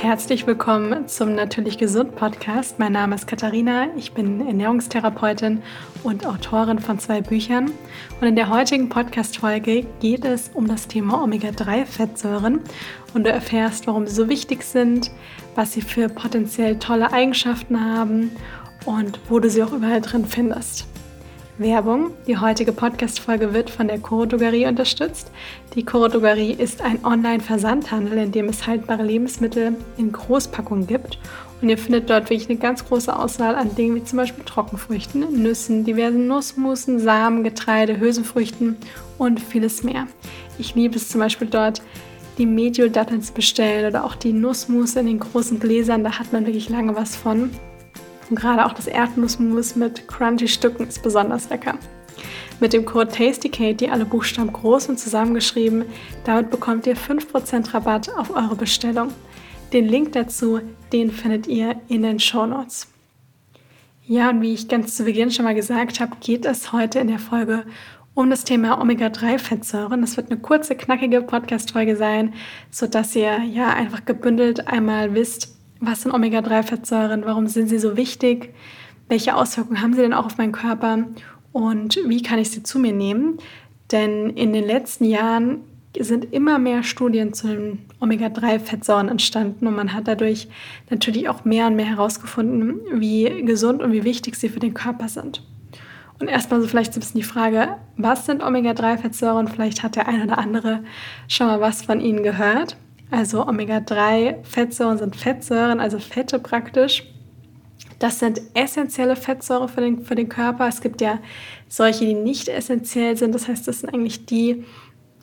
Herzlich willkommen zum Natürlich Gesund Podcast. Mein Name ist Katharina, ich bin Ernährungstherapeutin und Autorin von zwei Büchern. Und in der heutigen Podcast-Folge geht es um das Thema Omega-3-Fettsäuren und du erfährst, warum sie so wichtig sind, was sie für potenziell tolle Eigenschaften haben und wo du sie auch überall drin findest. Werbung. Die heutige Podcast-Folge wird von der Coro Drogerie unterstützt. Die Coro Drogerie ist ein Online-Versandhandel, in dem es haltbare Lebensmittel in Großpackungen gibt. Und ihr findet dort wirklich eine ganz große Auswahl an Dingen wie zum Beispiel Trockenfrüchten, Nüssen, diversen Nussmusen, Samen, Getreide, Hülsenfrüchten und vieles mehr. Ich liebe es zum Beispiel dort, die Medio-Datteln zu bestellen oder auch die Nussmus in den großen Gläsern. Da hat man wirklich lange was von. Und gerade auch das Erdnussmus mit crunchy Stücken ist besonders lecker. Mit dem Code TastyKate, alle Buchstaben groß und zusammengeschrieben, damit bekommt ihr 5% Rabatt auf eure Bestellung. Den Link dazu, den findet ihr in den Show Notes. Ja, und wie ich ganz zu Beginn schon mal gesagt habe, geht es heute in der Folge um das Thema Omega-3-Fettsäuren. Das wird eine kurze, knackige Podcast-Folge sein, sodass ihr ja einfach gebündelt einmal wisst, was sind Omega-3-Fettsäuren? Warum sind sie so wichtig? Welche Auswirkungen haben sie denn auch auf meinen Körper? Und wie kann ich sie zu mir nehmen? Denn in den letzten Jahren sind immer mehr Studien zu den Omega-3-Fettsäuren entstanden und man hat dadurch natürlich auch mehr und mehr herausgefunden, wie gesund und wie wichtig sie für den Körper sind. Und erstmal so vielleicht so ein bisschen die Frage, was sind Omega-3-Fettsäuren? Vielleicht hat der eine oder andere schon mal was von ihnen gehört. Also Omega-3-Fettsäuren sind Fettsäuren, also Fette praktisch. Das sind essentielle Fettsäuren für den, für den Körper. Es gibt ja solche, die nicht essentiell sind. Das heißt, das sind eigentlich die,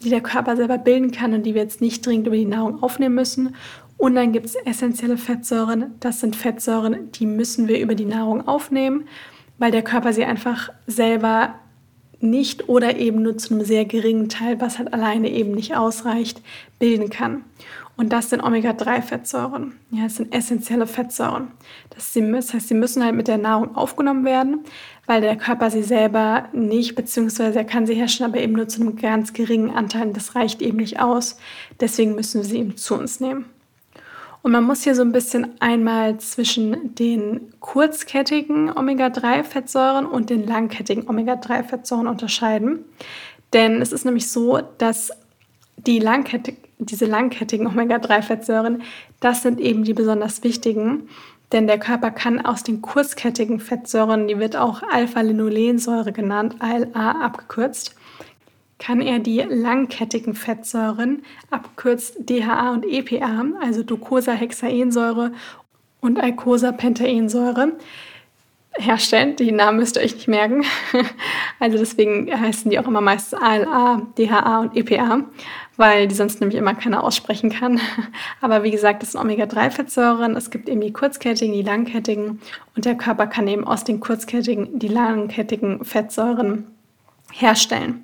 die der Körper selber bilden kann und die wir jetzt nicht dringend über die Nahrung aufnehmen müssen. Und dann gibt es essentielle Fettsäuren. Das sind Fettsäuren, die müssen wir über die Nahrung aufnehmen, weil der Körper sie einfach selber nicht oder eben nur zu einem sehr geringen Teil, was halt alleine eben nicht ausreicht, bilden kann. Und das sind Omega-3-Fettsäuren. Ja, es sind essentielle Fettsäuren. Das, heißt, sie müssen halt mit der Nahrung aufgenommen werden, weil der Körper sie selber nicht, beziehungsweise er kann sie herstellen, aber eben nur zu einem ganz geringen Anteil. Das reicht eben nicht aus. Deswegen müssen wir sie eben zu uns nehmen. Und man muss hier so ein bisschen einmal zwischen den kurzkettigen Omega-3-Fettsäuren und den langkettigen Omega-3-Fettsäuren unterscheiden. Denn es ist nämlich so, dass die langkettig, diese langkettigen Omega-3-Fettsäuren, das sind eben die besonders wichtigen. Denn der Körper kann aus den kurzkettigen Fettsäuren, die wird auch Alpha-Linolensäure genannt, ALA abgekürzt, kann er die langkettigen Fettsäuren, abgekürzt DHA und EPA, also Docosahexaensäure und Eicosapentaensäure, herstellen. Die Namen müsst ihr euch nicht merken. Also deswegen heißen die auch immer meistens ALA, DHA und EPA, weil die sonst nämlich immer keiner aussprechen kann. Aber wie gesagt, das sind Omega-3-Fettsäuren. Es gibt eben die kurzkettigen, die langkettigen und der Körper kann eben aus den kurzkettigen die langkettigen Fettsäuren herstellen.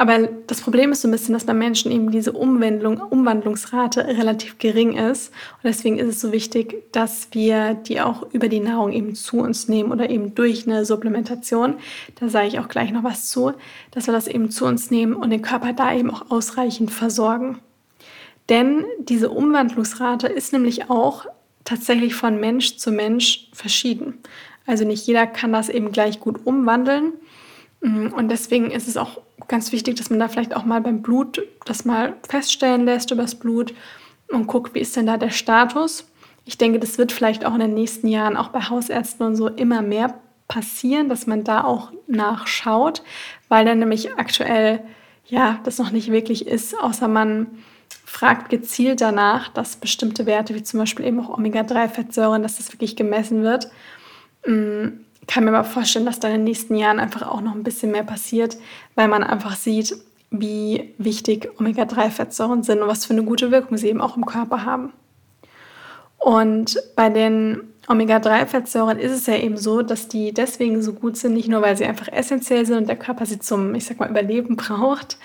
Aber das Problem ist so ein bisschen, dass bei Menschen eben diese Umwandlung, Umwandlungsrate relativ gering ist. Und deswegen ist es so wichtig, dass wir die auch über die Nahrung eben zu uns nehmen oder eben durch eine Supplementation. Da sage ich auch gleich noch was zu, dass wir das eben zu uns nehmen und den Körper da eben auch ausreichend versorgen. Denn diese Umwandlungsrate ist nämlich auch tatsächlich von Mensch zu Mensch verschieden. Also nicht jeder kann das eben gleich gut umwandeln. Und deswegen ist es auch ganz wichtig, dass man da vielleicht auch mal beim Blut das mal feststellen lässt übers Blut und guckt, wie ist denn da der Status. Ich denke, das wird vielleicht auch in den nächsten Jahren auch bei Hausärzten und so immer mehr passieren, dass man da auch nachschaut, weil dann nämlich aktuell ja das noch nicht wirklich ist, außer man fragt gezielt danach, dass bestimmte Werte wie zum Beispiel eben auch Omega-3-Fettsäuren, dass das wirklich gemessen wird. Kann mir aber vorstellen, dass da in den nächsten Jahren einfach auch noch ein bisschen mehr passiert, weil man einfach sieht, wie wichtig Omega-3-Fettsäuren sind und was für eine gute Wirkung sie eben auch im Körper haben. Und bei den Omega-3-Fettsäuren ist es ja eben so, dass die deswegen so gut sind, nicht nur weil sie einfach essentiell sind und der Körper sie zum, ich sag mal, Überleben braucht,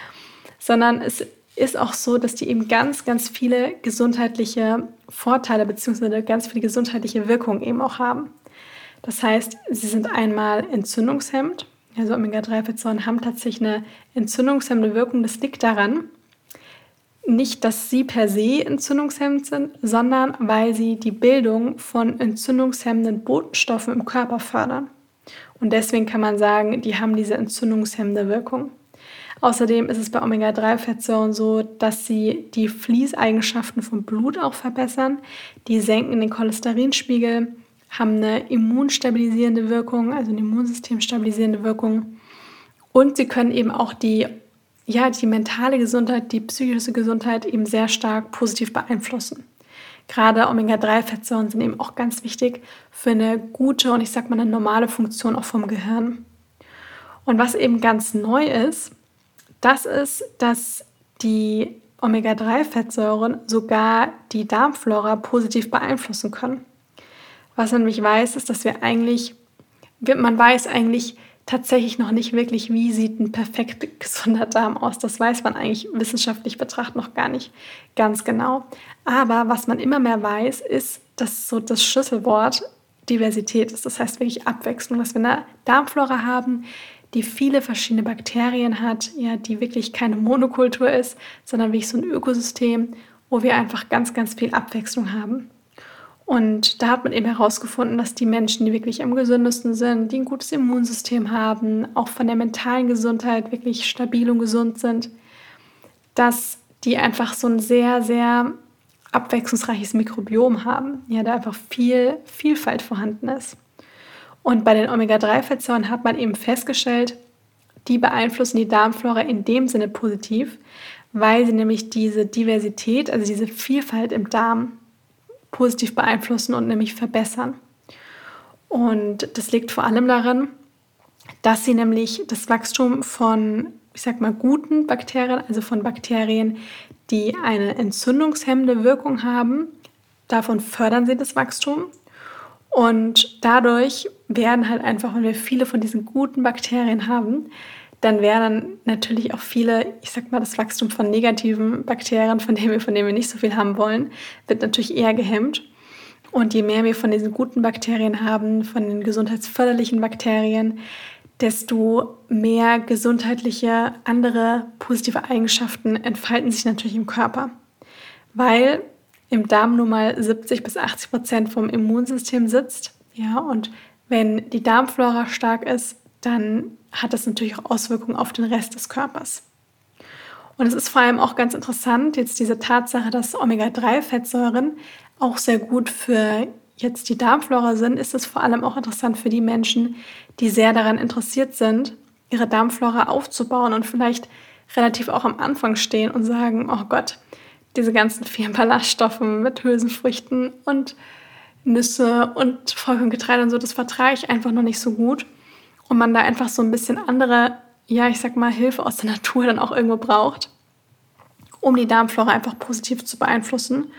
sondern es ist auch so, dass die eben ganz, ganz viele gesundheitliche Vorteile bzw. ganz viele gesundheitliche Wirkungen eben auch haben. Das heißt, sie sind einmal entzündungshemmend. Also Omega-3-Fettsäuren haben tatsächlich eine entzündungshemmende Wirkung. Das liegt daran, nicht, dass sie per se entzündungshemmend sind, sondern weil sie die Bildung von entzündungshemmenden Botenstoffen im Körper fördern. Und deswegen kann man sagen, die haben diese entzündungshemmende Wirkung. Außerdem ist es bei Omega-3-Fettsäuren so, dass sie die Fließeigenschaften vom Blut auch verbessern. Die senken den Cholesterinspiegel, haben eine immunstabilisierende Wirkung, also eine immunsystemstabilisierende Wirkung. Und sie können eben auch die ja, die mentale Gesundheit, die psychische Gesundheit eben sehr stark positiv beeinflussen. Gerade Omega-3-Fettsäuren sind eben auch ganz wichtig für eine gute und ich sag mal eine normale Funktion auch vom Gehirn. Und was eben ganz neu ist, das ist, dass die Omega-3-Fettsäuren sogar die Darmflora positiv beeinflussen können. Was man nämlich weiß, ist, dass wir eigentlich, man weiß eigentlich, tatsächlich noch nicht wirklich, wie sieht ein perfekt gesunder Darm aus. Das weiß man eigentlich wissenschaftlich betrachtet noch gar nicht ganz genau. Aber was man immer mehr weiß, ist, dass so das Schlüsselwort Diversität ist. Das heißt wirklich Abwechslung, dass wir eine Darmflora haben, die viele verschiedene Bakterien hat, ja, die wirklich keine Monokultur ist, sondern wirklich so ein Ökosystem, wo wir einfach ganz, ganz viel Abwechslung haben. Und da hat man eben herausgefunden, dass die Menschen, die wirklich am gesündesten sind, die ein gutes Immunsystem haben, auch von der mentalen Gesundheit wirklich stabil und gesund sind, dass die einfach so ein sehr, sehr abwechslungsreiches Mikrobiom haben, ja, da einfach viel Vielfalt vorhanden ist. Und bei den Omega-3-Fettsäuren hat man eben festgestellt, die beeinflussen die Darmflora in dem Sinne positiv, weil sie nämlich diese Diversität, also diese Vielfalt im Darm positiv beeinflussen und nämlich verbessern. Und das liegt vor allem darin, dass sie nämlich das Wachstum von, ich sag mal, guten Bakterien, also von Bakterien, die eine entzündungshemmende Wirkung haben, davon fördern sie das Wachstum. Und dadurch werden halt einfach, wenn wir viele von diesen guten Bakterien haben, dann werden natürlich auch viele, ich sag mal, das Wachstum von negativen Bakterien, von denen wir, von denen wir nicht so viel haben wollen, wird natürlich eher gehemmt. Und je mehr wir von diesen guten Bakterien haben, von den gesundheitsförderlichen Bakterien, desto mehr gesundheitliche andere positive Eigenschaften entfalten sich natürlich im Körper. Weil im Darm nun mal 70 bis 80 Prozent vom Immunsystem sitzt. Ja, und wenn die Darmflora stark ist, dann hat das natürlich auch Auswirkungen auf den Rest des Körpers. Und es ist vor allem auch ganz interessant, jetzt diese Tatsache, dass Omega-3-Fettsäuren auch sehr gut für jetzt die Darmflora sind, ist es vor allem auch interessant für die Menschen, die sehr daran interessiert sind, ihre Darmflora aufzubauen und vielleicht relativ auch am Anfang stehen und sagen, oh Gott, diese ganzen vielen Ballaststoffe mit Hülsenfrüchten und Nüsse und Vollkorngetreide und so, das vertrage ich einfach noch nicht so gut und man da einfach so ein bisschen andere, ja, ich sag mal, Hilfe aus der Natur dann auch irgendwo braucht, um die Darmflora einfach positiv zu beeinflussen.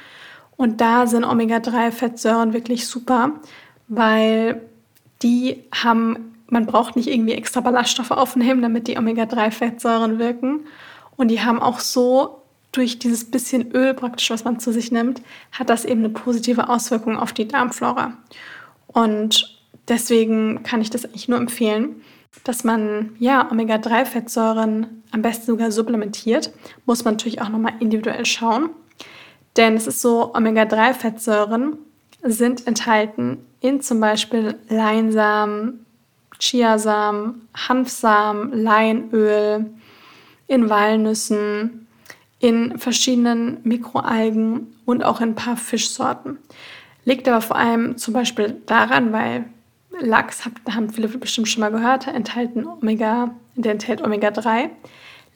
Und da sind Omega-3-Fettsäuren wirklich super, weil die haben, man braucht nicht irgendwie extra Ballaststoffe aufnehmen, damit die Omega-3-Fettsäuren wirken. Und die haben auch so durch dieses bisschen Öl praktisch, was man zu sich nimmt, hat das eben eine positive Auswirkung auf die Darmflora. Und Deswegen kann ich das eigentlich nur empfehlen, dass man ja Omega-3-Fettsäuren am besten sogar supplementiert. Muss man natürlich auch nochmal individuell schauen. Denn es ist so, Omega-3-Fettsäuren sind enthalten in zum Beispiel Leinsamen, Chiasamen, Hanfsamen, Leinöl, in Walnüssen, in verschiedenen Mikroalgen und auch in ein paar Fischsorten. Liegt aber vor allem zum Beispiel daran, weil Lachs, haben viele bestimmt schon mal gehört, enthalten Omega, der enthält Omega-3.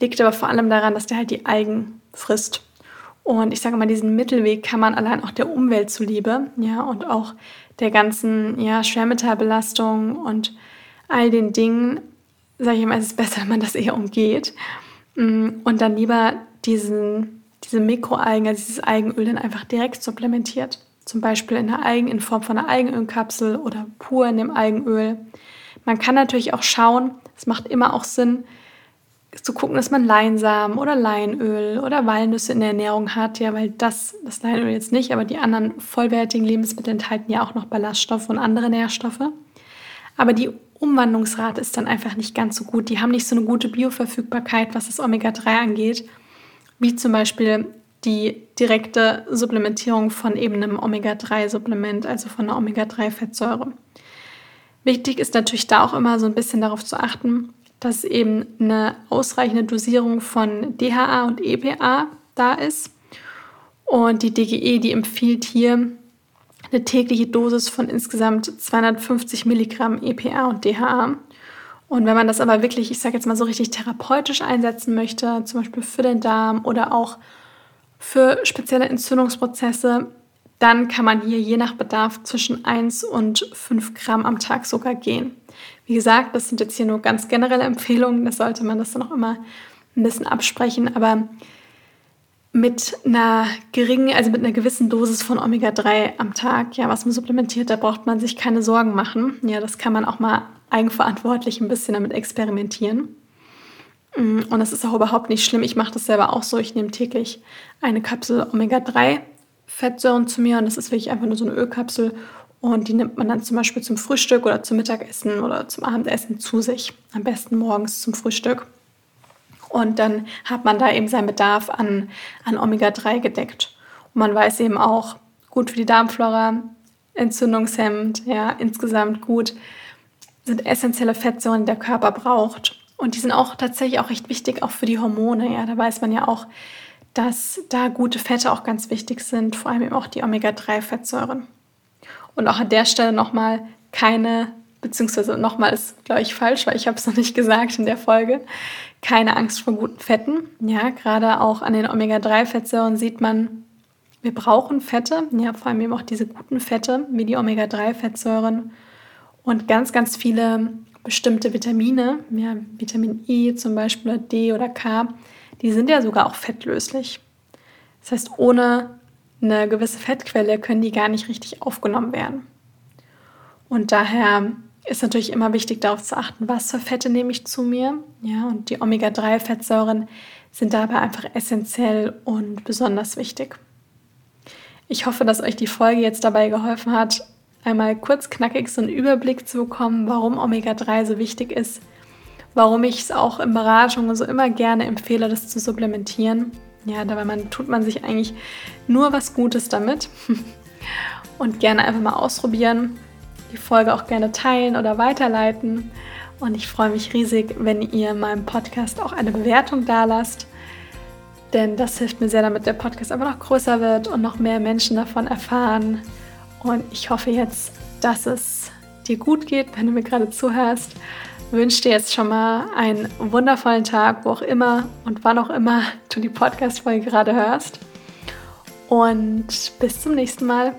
Liegt aber vor allem daran, dass der halt die Algen frisst. Und ich sage mal, diesen Mittelweg kann man allein auch der Umwelt zuliebe, ja, und auch der ganzen, ja, Schwermetallbelastung und all den Dingen, sage ich mal, ist es besser, wenn man das eher umgeht. Mm, und dann lieber diesen, diese Mikroalgen, also dieses Algenöl dann einfach direkt supplementiert zum Beispiel in, der Algen, in Form von einer Algenölkapsel oder pur in dem Algenöl. Man kann natürlich auch schauen, es macht immer auch Sinn, zu gucken, dass man Leinsamen oder Leinöl oder Walnüsse in der Ernährung hat, ja, weil das, das Leinöl jetzt nicht, aber die anderen vollwertigen Lebensmittel enthalten ja auch noch Ballaststoffe und andere Nährstoffe. Aber die Umwandlungsrate ist dann einfach nicht ganz so gut. Die haben nicht so eine gute Bioverfügbarkeit, was das Omega-3 angeht, wie zum Beispiel die direkte Supplementierung von eben einem Omega-3-Supplement, also von einer Omega-3-Fettsäure. Wichtig ist natürlich da auch immer so ein bisschen darauf zu achten, dass eben eine ausreichende Dosierung von DHA und EPA da ist. Und die DGE, die empfiehlt hier eine tägliche Dosis von insgesamt 250 Milligramm EPA und DHA. Und wenn man das aber wirklich, ich sage jetzt mal so richtig therapeutisch einsetzen möchte, zum Beispiel für den Darm oder auch für spezielle Entzündungsprozesse, dann kann man hier je nach Bedarf zwischen 1 und 5 Gramm am Tag sogar gehen. Wie gesagt, das sind jetzt hier nur ganz generelle Empfehlungen, das sollte man das dann auch immer ein bisschen absprechen, aber mit einer geringen, also mit einer gewissen Dosis von Omega-3 am Tag, ja, was man supplementiert, da braucht man sich keine Sorgen machen. Ja, das kann man auch mal eigenverantwortlich ein bisschen damit experimentieren. Mm, und das ist auch überhaupt nicht schlimm. Ich mache das selber auch so. Ich nehme täglich eine Kapsel Omega-3 Fettsäuren zu mir und das ist wirklich einfach nur so eine Ölkapsel und die nimmt man dann zum Beispiel zum Frühstück oder zum Mittagessen oder zum Abendessen zu sich. Am besten morgens zum Frühstück. Und dann hat man da eben seinen Bedarf an, an Omega-3 gedeckt. Und man weiß eben auch, gut für die Darmflora, entzündungshemmend, ja, insgesamt gut, sind essentielle Fettsäuren, die der Körper braucht. Und die sind auch tatsächlich auch recht wichtig, auch für die Hormone. Ja, da weiß man ja auch, dass da gute Fette auch ganz wichtig sind, vor allem eben auch die Omega-3-Fettsäuren. Und auch an der Stelle nochmal keine, beziehungsweise nochmal ist, glaube ich, falsch, weil ich habe es noch nicht gesagt in der Folge, keine Angst vor guten Fetten. Ja, gerade auch an den Omega-3-Fettsäuren sieht man, wir brauchen Fette, ja, vor allem eben auch diese guten Fette, wie die Omega-3-Fettsäuren und ganz, ganz viele bestimmte Vitamine, ja, Vitamin E zum Beispiel oder D oder K, die sind ja sogar auch fettlöslich. Das heißt, ohne eine gewisse Fettquelle können die gar nicht richtig aufgenommen werden. Und daher ist natürlich immer wichtig darauf zu achten, was für Fette nehme ich zu mir. Ja, und die Omega-3-Fettsäuren sind dabei einfach essentiell und besonders wichtig. Ich hoffe, dass euch die Folge jetzt dabei geholfen hat, einmal kurz knackig so einen Überblick zu bekommen, warum Omega-3 so wichtig ist, warum ich es auch in Beratungen so immer gerne empfehle, das zu supplementieren. Ja, dabei man, tut man sich eigentlich nur was Gutes damit. Und gerne einfach mal ausprobieren. Die Folge auch gerne teilen oder weiterleiten. Und ich freue mich riesig, wenn ihr meinem Podcast auch eine Bewertung da lasst. Denn das hilft mir sehr, damit der Podcast einfach noch größer wird und noch mehr Menschen davon erfahren. Und ich hoffe jetzt, dass es dir gut geht, wenn du mir gerade zuhörst wünsche dir jetzt schon mal einen wundervollen Tag, wo auch immer und wann auch immer du die Podcast-Folge gerade hörst. Und bis zum nächsten Mal.